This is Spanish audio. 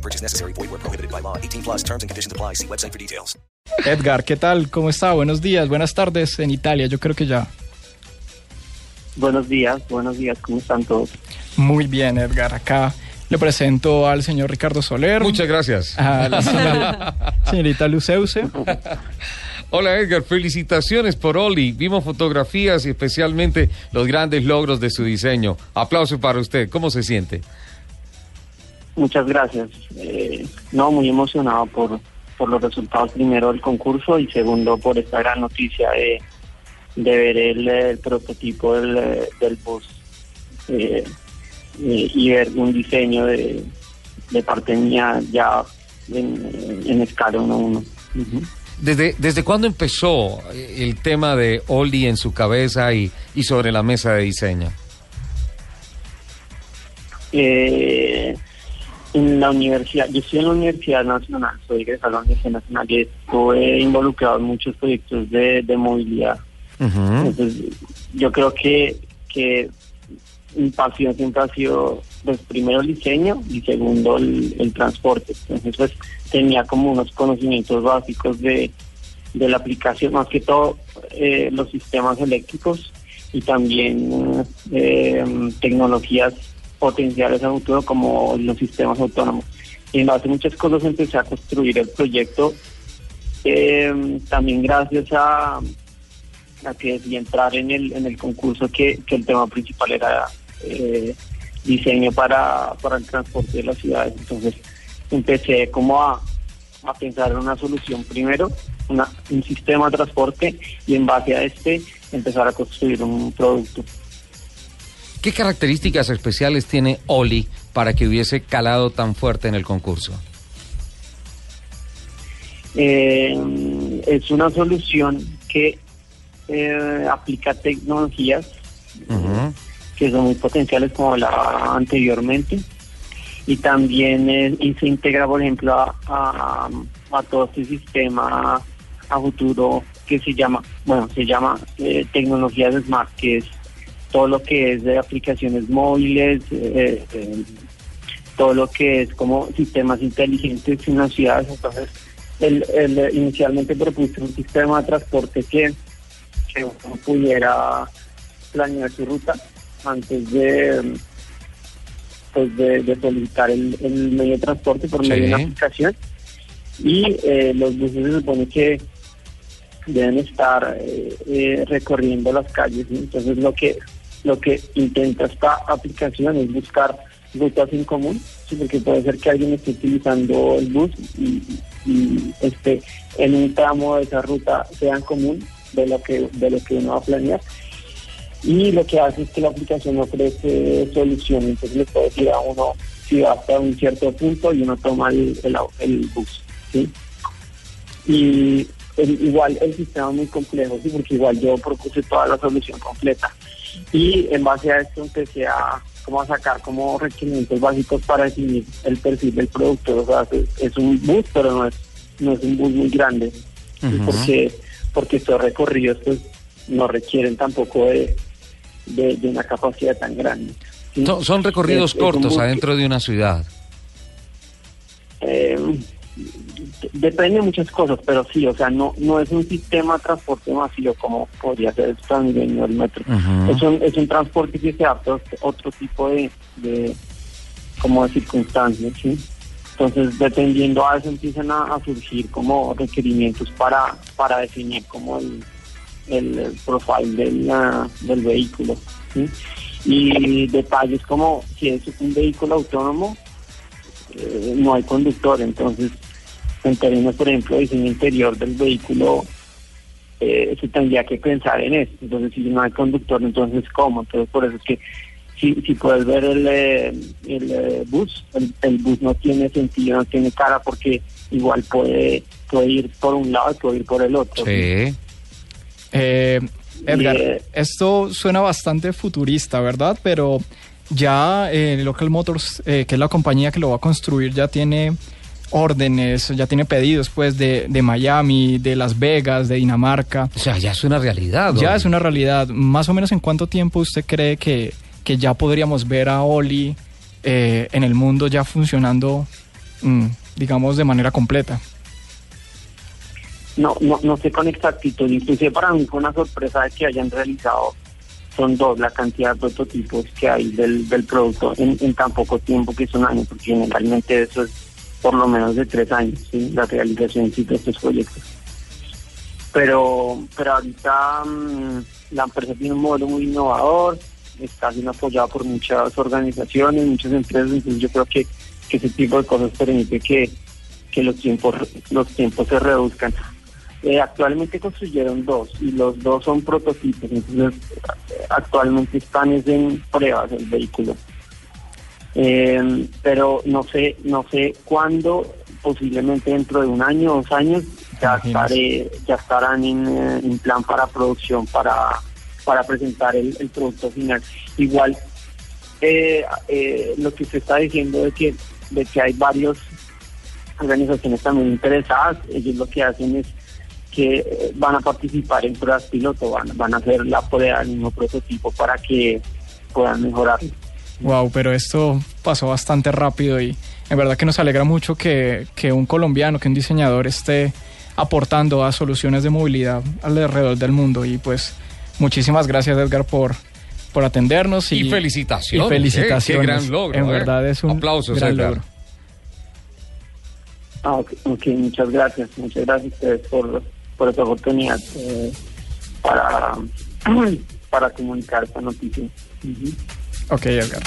No purchase necessary. Void where prohibited by law. 18 plus terms and conditions apply. See website for details. Edgar, ¿qué tal? ¿Cómo está? Buenos días, buenas tardes en Italia, yo creo que ya. Buenos días, buenos días, ¿cómo están todos? Muy bien, Edgar. Acá le presento al señor Ricardo Soler. Muchas gracias. A la señora- señorita Luceuse. Hola Edgar, felicitaciones por Oli. Vimos fotografías y especialmente los grandes logros de su diseño. Aplauso para usted. ¿Cómo se siente? Muchas gracias. Eh, no, muy emocionado por, por los resultados primero del concurso y segundo por esta gran noticia de, de ver el, el prototipo del, del bus eh, eh, y ver un diseño de, de parte mía ya en, en escala 1 1. Ujú. ¿Desde, ¿Desde cuándo empezó el tema de Oli en su cabeza y, y sobre la mesa de diseño? Eh, en la universidad, yo estoy en la Universidad Nacional, soy egresado de la Universidad Nacional y estuve involucrado en muchos proyectos de, de movilidad. Entonces, yo creo que, que mi pasión siempre ha sido, pues, primero el diseño y segundo el, el transporte. Entonces, pues, tenía como unos conocimientos básicos de, de la aplicación, más que todo eh, los sistemas eléctricos y también eh, tecnologías potenciales a futuro como los sistemas autónomos. Y en base a muchas cosas empecé a construir el proyecto, eh, también gracias a, a que decidí entrar en el, en el concurso que, que el tema principal era eh, diseño para, para el transporte de las ciudades. Entonces empecé como a, a pensar en una solución primero, un sistema de transporte y en base a este empezar a construir un producto. ¿Qué características especiales tiene Oli para que hubiese calado tan fuerte en el concurso? Eh, es una solución que eh, aplica tecnologías que son muy potenciales como hablaba anteriormente y también eh, y se integra por ejemplo a, a, a todo este sistema a futuro que se llama bueno se llama eh, tecnologías smart que es todo lo que es de aplicaciones móviles eh, eh, todo lo que es como sistemas inteligentes en las ciudades entonces el, el, inicialmente propuse un sistema de transporte que, que uno pudiera planear su ruta antes de pues de, de solicitar el, el medio de transporte por medio de una aplicación. Y eh, los buses se supone que deben estar eh, eh, recorriendo las calles ¿sí? entonces lo que lo que intenta esta aplicación es buscar rutas en común ¿sí? porque puede ser que alguien esté utilizando el bus y, y en un tramo de esa ruta sea en común de lo que de lo que uno va a planear y lo que hace es que la aplicación ofrece soluciones, entonces le puede decir a uno si va hasta un cierto punto y uno toma el, el, el bus, ¿sí? Y igual el sistema es muy complejo, ¿sí? Porque igual yo propuse toda la solución completa y en base a esto empecé a como a sacar como requerimientos básicos para definir el perfil del producto, o sea, es, es un bus, pero no es, no es un bus muy grande, porque porque estos recorridos pues no requieren tampoco de, de, de una capacidad tan grande. ¿sí? Son, son recorridos Es- es un cortos que- adentro de una ciudad. Eh, depende de muchas cosas, pero sí, o sea, no no es un sistema de transporte masivo como podría ser el Transmilenio o el metro. Ujú. es, un, es un transporte que se adapta a otro tipo de, de como de circunstancias, ¿sí? Entonces, dependiendo a eso empiezan a, a surgir como requerimientos para, para definir como el, el, profile del, del vehículo, ¿sí? Y detalles como si es un vehículo autónomo, eh, no hay conductor, entonces en términos, por ejemplo, de diseño interior del vehículo, eh, se tendría que pensar en eso. Entonces, si no hay conductor, entonces ¿cómo? Entonces, por eso es que si, si puedes ver el, eh, el eh, bus, el, el bus no tiene sentido, no tiene cara porque igual puede puede ir por un lado y puede ir por el otro. Sí. Eh, Edgar, Y, eh, esto suena bastante futurista, ¿verdad? Pero ya eh, Local Motors, eh, que es la compañía que lo va a construir, ya tiene órdenes, ya tiene pedidos pues de, de Miami, de Las Vegas, de Dinamarca. O sea, ya es una realidad. Ya es una realidad. Más o menos en cuánto tiempo usted cree que, que ya podríamos ver a Oli eh, en el mundo ya funcionando, mm, digamos, de manera completa. No, no, no sé con exactitud. Inclusive para mí fue una sorpresa de que hayan realizado, son dos, la cantidad de prototipos que hay del, del producto en, en tan poco tiempo que es un año, porque generalmente eso es por lo menos de tres años, la realización de estos proyectos. Pero, pero ahorita mm, la empresa tiene un modelo muy innovador, está siendo apoyado por muchas organizaciones, muchas empresas, entonces yo creo que, que ese tipo de cosas permite que, que los tiempos los tiempos se reduzcan. Eh, actualmente construyeron dos y los dos son prototipos, entonces eh, actualmente están es en pruebas el vehículo. Eh, pero no sé, no sé cuándo, posiblemente dentro de un año, dos años, ya estaré, ya estarán en, eh, en plan para producción, para, para presentar el, el producto final. Igual eh, eh, lo que usted está diciendo de que, de que hay varios organizaciones también interesadas, ellos lo que hacen es que eh, van a participar en pruebas piloto, van, van a hacer la prueba del mismo prototipo para que puedan mejorar. Wow, pero esto pasó bastante rápido y en verdad que nos alegra mucho que, que un colombiano, que un diseñador esté aportando a soluciones de movilidad alrededor del mundo. Y pues muchísimas gracias Edgar por, por atendernos. Y, Y felicitaciones, y felicitaciones. ¿eh? Qué gran logro, En ¿eh? verdad es un Aplausos, gran Edgar. logro. Ah, ok, ok, muchas gracias, muchas gracias a ustedes por, por esta oportunidad eh, para, para comunicar esta noticia. Ujú. Ok, Edgar.